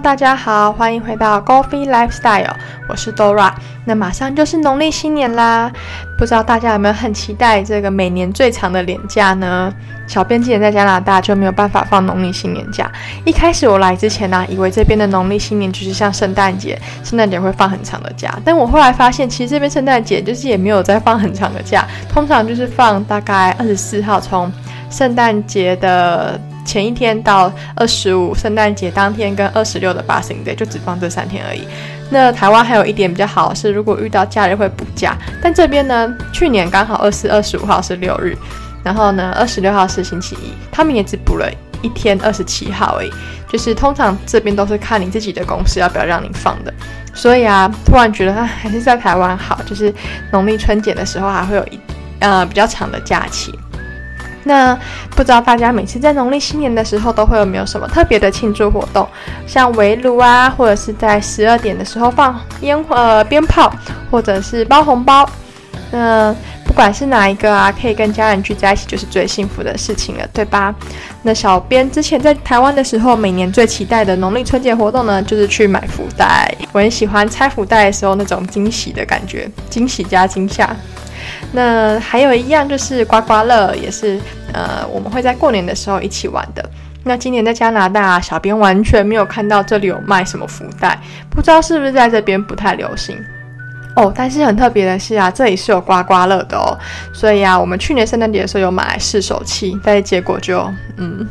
大家好，欢迎回到 Golfy Lifestyle，我是 Dora。那马上就是农历新年啦，不知道大家有没有很期待这个每年最长的年假呢？小编今年在加拿大就没有办法放农历新年假。一开始我来之前呢，以为这边的农历新年就是像圣诞节，圣诞节会放很长的假。但我后来发现，其实这边圣诞节就是也没有在放很长的假，通常就是放大概二十四号，从圣诞节的。前一天到二十五，圣诞节当天跟二十六的 Boxing Day 就只放这三天而已。那台湾还有一点比较好是，如果遇到假日会补假，但这边呢，去年刚好二四、二十五号是六日，然后呢，二十六号是星期一，他们也只补了一天，二十七号而已。就是通常这边都是看你自己的公司要不要让你放的。所以啊，突然觉得啊，还是在台湾好，就是农历春节的时候还会有一呃比较长的假期。那不知道大家每次在农历新年的时候都会有没有什么特别的庆祝活动，像围炉啊，或者是在十二点的时候放烟呃鞭炮，或者是包红包。那不管是哪一个啊，可以跟家人聚在一起，就是最幸福的事情了，对吧？那小编之前在台湾的时候，每年最期待的农历春节活动呢，就是去买福袋。我很喜欢拆福袋的时候那种惊喜的感觉，惊喜加惊吓。那还有一样就是刮刮乐，也是呃我们会在过年的时候一起玩的。那今年在加拿大，小编完全没有看到这里有卖什么福袋，不知道是不是在这边不太流行。哦，但是很特别的是啊，这里是有刮刮乐的哦，所以啊，我们去年圣诞节的时候有买来试手气，但是结果就，嗯，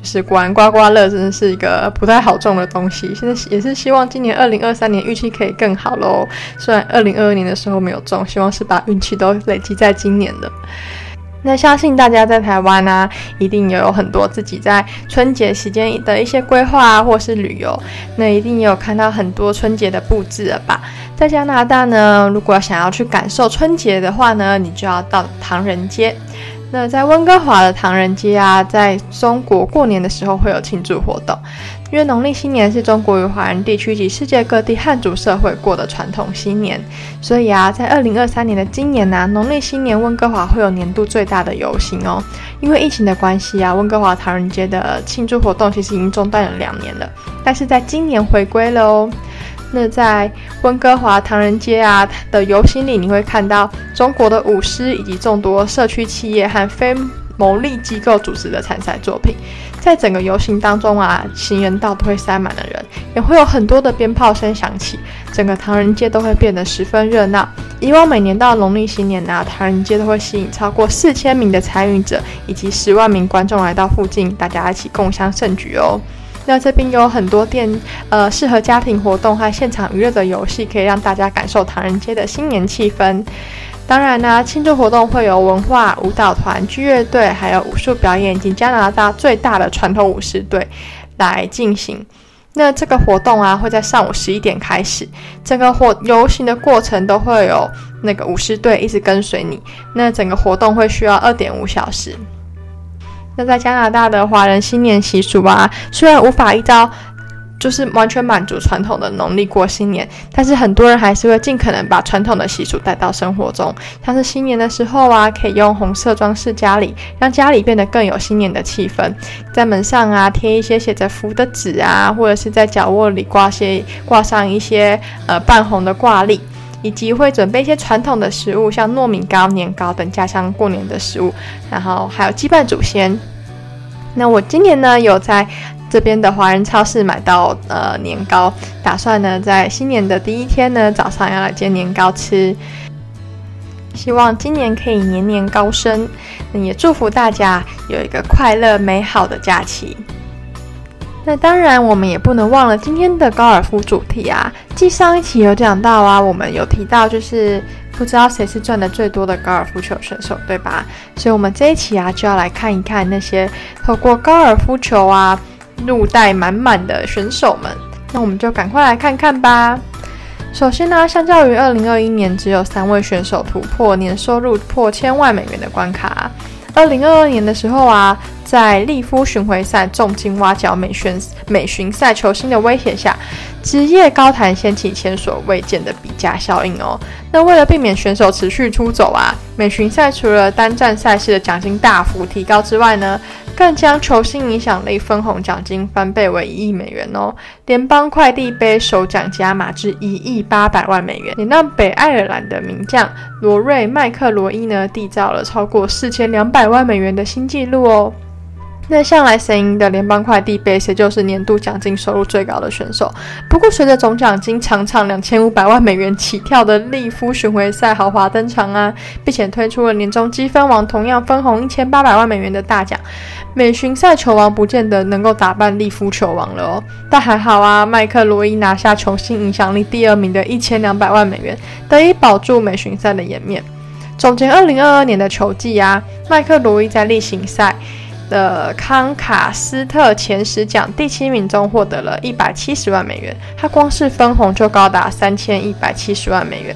就是果然刮刮乐真的是一个不太好中的东西。现在也是希望今年二零二三年运气可以更好喽。虽然二零二二年的时候没有中，希望是把运气都累积在今年的。那相信大家在台湾呢，一定也有很多自己在春节时间的一些规划啊，或是旅游，那一定也有看到很多春节的布置了吧？在加拿大呢，如果想要去感受春节的话呢，你就要到唐人街。那在温哥华的唐人街啊，在中国过年的时候会有庆祝活动，因为农历新年是中国与华人地区及世界各地汉族社会过的传统新年，所以啊，在二零二三年的今年呢，农历新年温哥华会有年度最大的游行哦。因为疫情的关系啊，温哥华唐人街的庆祝活动其实已经中断了两年了，但是在今年回归了哦。那在温哥华唐人街啊的游行里，你会看到中国的舞狮以及众多社区企业和非牟利机构组织的参赛作品。在整个游行当中啊，行人道都会塞满了人，也会有很多的鞭炮声响起，整个唐人街都会变得十分热闹。以往每年到农历新年啊，唐人街都会吸引超过四千名的参与者以及十万名观众来到附近，大家一起共襄盛举哦。那这边有很多店，呃，适合家庭活动和现场娱乐的游戏，可以让大家感受唐人街的新年气氛。当然呢，庆祝活动会有文化舞蹈团、剧乐队，还有武术表演以及加拿大最大的传统武士队来进行。那这个活动啊，会在上午十一点开始，整个活游行的过程都会有那个武士队一直跟随你。那整个活动会需要二点五小时。那在加拿大的华人新年习俗啊，虽然无法依照就是完全满足传统的农历过新年，但是很多人还是会尽可能把传统的习俗带到生活中。像是新年的时候啊，可以用红色装饰家里，让家里变得更有新年的气氛。在门上啊贴一些写着福的纸啊，或者是在角落里挂些挂上一些呃半红的挂历。以及会准备一些传统的食物，像糯米糕、年糕等家乡过年的食物，然后还有祭拜祖先。那我今年呢，有在这边的华人超市买到呃年糕，打算呢在新年的第一天呢早上要来煎年糕吃，希望今年可以年年高升。也祝福大家有一个快乐美好的假期。那当然，我们也不能忘了今天的高尔夫主题啊。继上一期有讲到啊，我们有提到就是不知道谁是赚的最多的高尔夫球选手，对吧？所以，我们这一期啊就要来看一看那些透过高尔夫球啊入袋满满的选手们。那我们就赶快来看看吧。首先呢，相较于二零二一年，只有三位选手突破年收入破千万美元的关卡。二零二二年的时候啊，在利夫巡回赛重金挖角美巡美巡赛球星的威胁下，职业高坛掀起前所未见的比价效应哦。那为了避免选手持续出走啊，美巡赛除了单站赛事的奖金大幅提高之外呢，更将球星影响力分红奖金翻倍为一亿美元哦。联邦快递杯首奖加码至一亿八百万美元，也让北爱尔兰的名将罗瑞麦克罗伊呢缔造了超过四千两百万美元的新纪录哦。那向来神鹰的联邦快递杯，谁就是年度奖金收入最高的选手。不过，随着总奖金常常两千五百万美元起跳的利夫巡回赛豪华登场啊，并且推出了年终积分王同样分红一千八百万美元的大奖，美巡赛球王不见得能够打败利夫球王了哦。但还好啊，麦克罗伊拿下球星影响力第二名的一千两百万美元，得以保住美巡赛的颜面。总结二零二二年的球季啊，麦克罗伊在例行赛。的康卡斯特前十奖第七名中获得了一百七十万美元，他光是分红就高达三千一百七十万美元。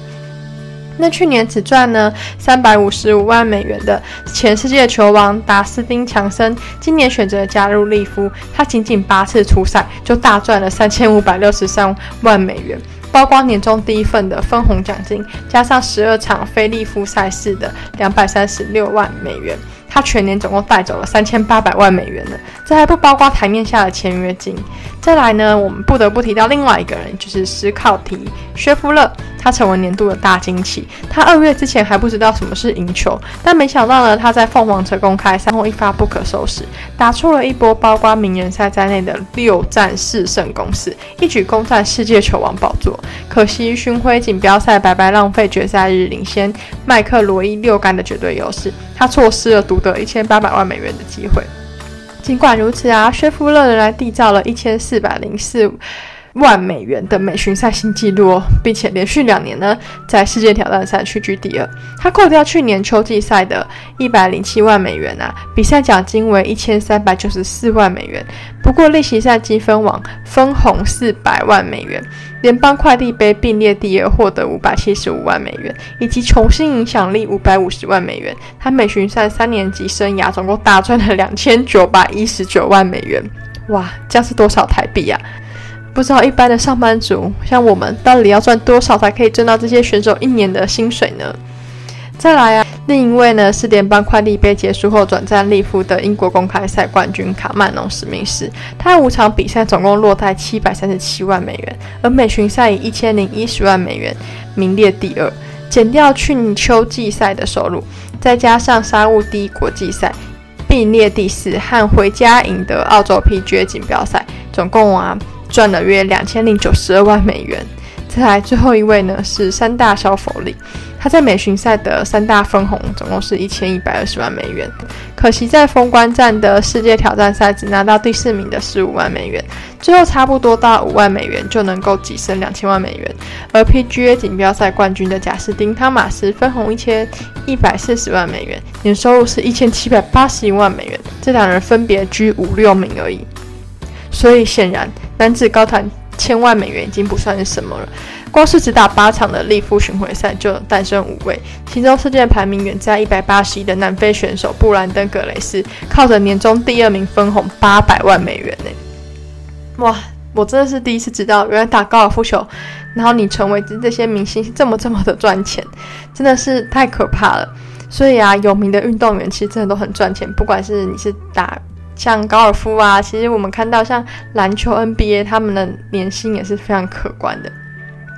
那去年只赚呢三百五十五万美元的前世界球王达斯汀强森，今年选择加入利夫，他仅仅八次出赛就大赚了三千五百六十三万美元，包括年终第一份的分红奖金，加上十二场非利夫赛事的两百三十六万美元。他全年总共带走了三千八百万美元呢，这还不包括台面下的签约金。再来呢，我们不得不提到另外一个人，就是史考提薛夫勒，他成为年度的大惊奇。他二月之前还不知道什么是赢球，但没想到呢，他在凤凰城公开赛后一发不可收拾，打出了一波包括名人赛在内的六战四胜攻势，一举攻占世界球王宝座。可惜巡回锦标赛白白浪费决赛日领先麦克罗伊六杆的绝对优势，他错失了独得一千八百万美元的机会。尽管如此啊，薛夫勒仍然缔造了一千四百零四万美元的美巡赛新纪录哦，并且连续两年呢在世界挑战赛屈居第二。他扣掉去年秋季赛的一百零七万美元啊，比赛奖金为一千三百九十四万美元。不过例行赛积分网分红四百万美元。联邦快递杯并列第二，获得五百七十五万美元，以及重新影响力五百五十万美元。他美巡赛三年级生涯总共大赚了两千九百一十九万美元，哇，这样是多少台币呀？不知道一般的上班族像我们，到底要赚多少才可以挣到这些选手一年的薪水呢？再来啊，另一位呢是联邦快递杯结束后转战利夫的英国公开赛冠军卡曼农史密斯，他五场比赛总共落袋七百三十七万美元，而美巡赛以一千零一十万美元名列第二，减掉去年秋季赛的收入，再加上沙乌地国际赛并列第四，和回家赢得澳洲 PGA 锦标赛，总共啊赚了约两千零九十二万美元。再来最后一位呢是三大小否利，他在美巡赛的三大分红总共是一千一百二十万美元，可惜在封关战的世界挑战赛只拿到第四名的十五万美元，最后差不多到五万美元就能够跻身两千万美元。而 PGA 锦标赛冠军的贾斯汀汤马斯分红一千一百四十万美元，年收入是一千七百八十一万美元，这两人分别居五六名而已。所以显然男子高谈。千万美元已经不算是什么了，光是只打八场的利夫巡回赛就诞生五位，其中世界排名远在一百八十一的南非选手布兰登·格雷斯，靠着年终第二名分红八百万美元呢！哇，我真的是第一次知道，原来打高尔夫球，然后你成为这些明星这么这么的赚钱，真的是太可怕了。所以啊，有名的运动员其实真的都很赚钱，不管是你是打。像高尔夫啊，其实我们看到像篮球 NBA，他们的年薪也是非常可观的。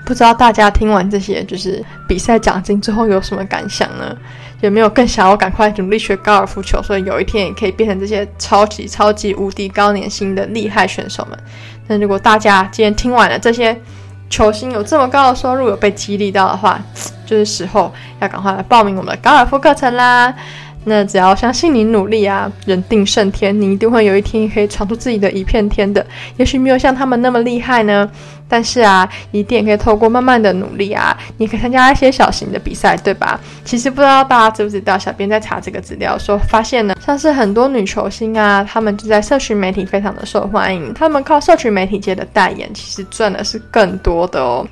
不知道大家听完这些就是比赛奖金之后有什么感想呢？有没有更想要赶快努力学高尔夫球，所以有一天也可以变成这些超级超级无敌高年薪的厉害选手们？那如果大家今天听完了这些球星有这么高的收入，有被激励到的话，就是时候要赶快来报名我们的高尔夫课程啦！那只要相信你努力啊，人定胜天，你一定会有一天可以闯出自己的一片天的。也许没有像他们那么厉害呢，但是啊，一定也可以透过慢慢的努力啊，你可以参加一些小型的比赛，对吧？其实不知道大家知不知道，小编在查这个资料说，发现呢，像是很多女球星啊，她们就在社群媒体非常的受欢迎，她们靠社群媒体界的代言，其实赚的是更多的哦。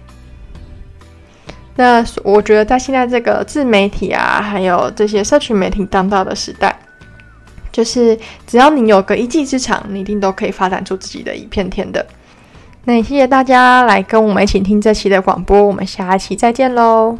那我觉得，在现在这个自媒体啊，还有这些社群媒体当道的时代，就是只要你有个一技之长，你一定都可以发展出自己的一片天的。那也谢谢大家来跟我们一起听这期的广播，我们下一期再见喽。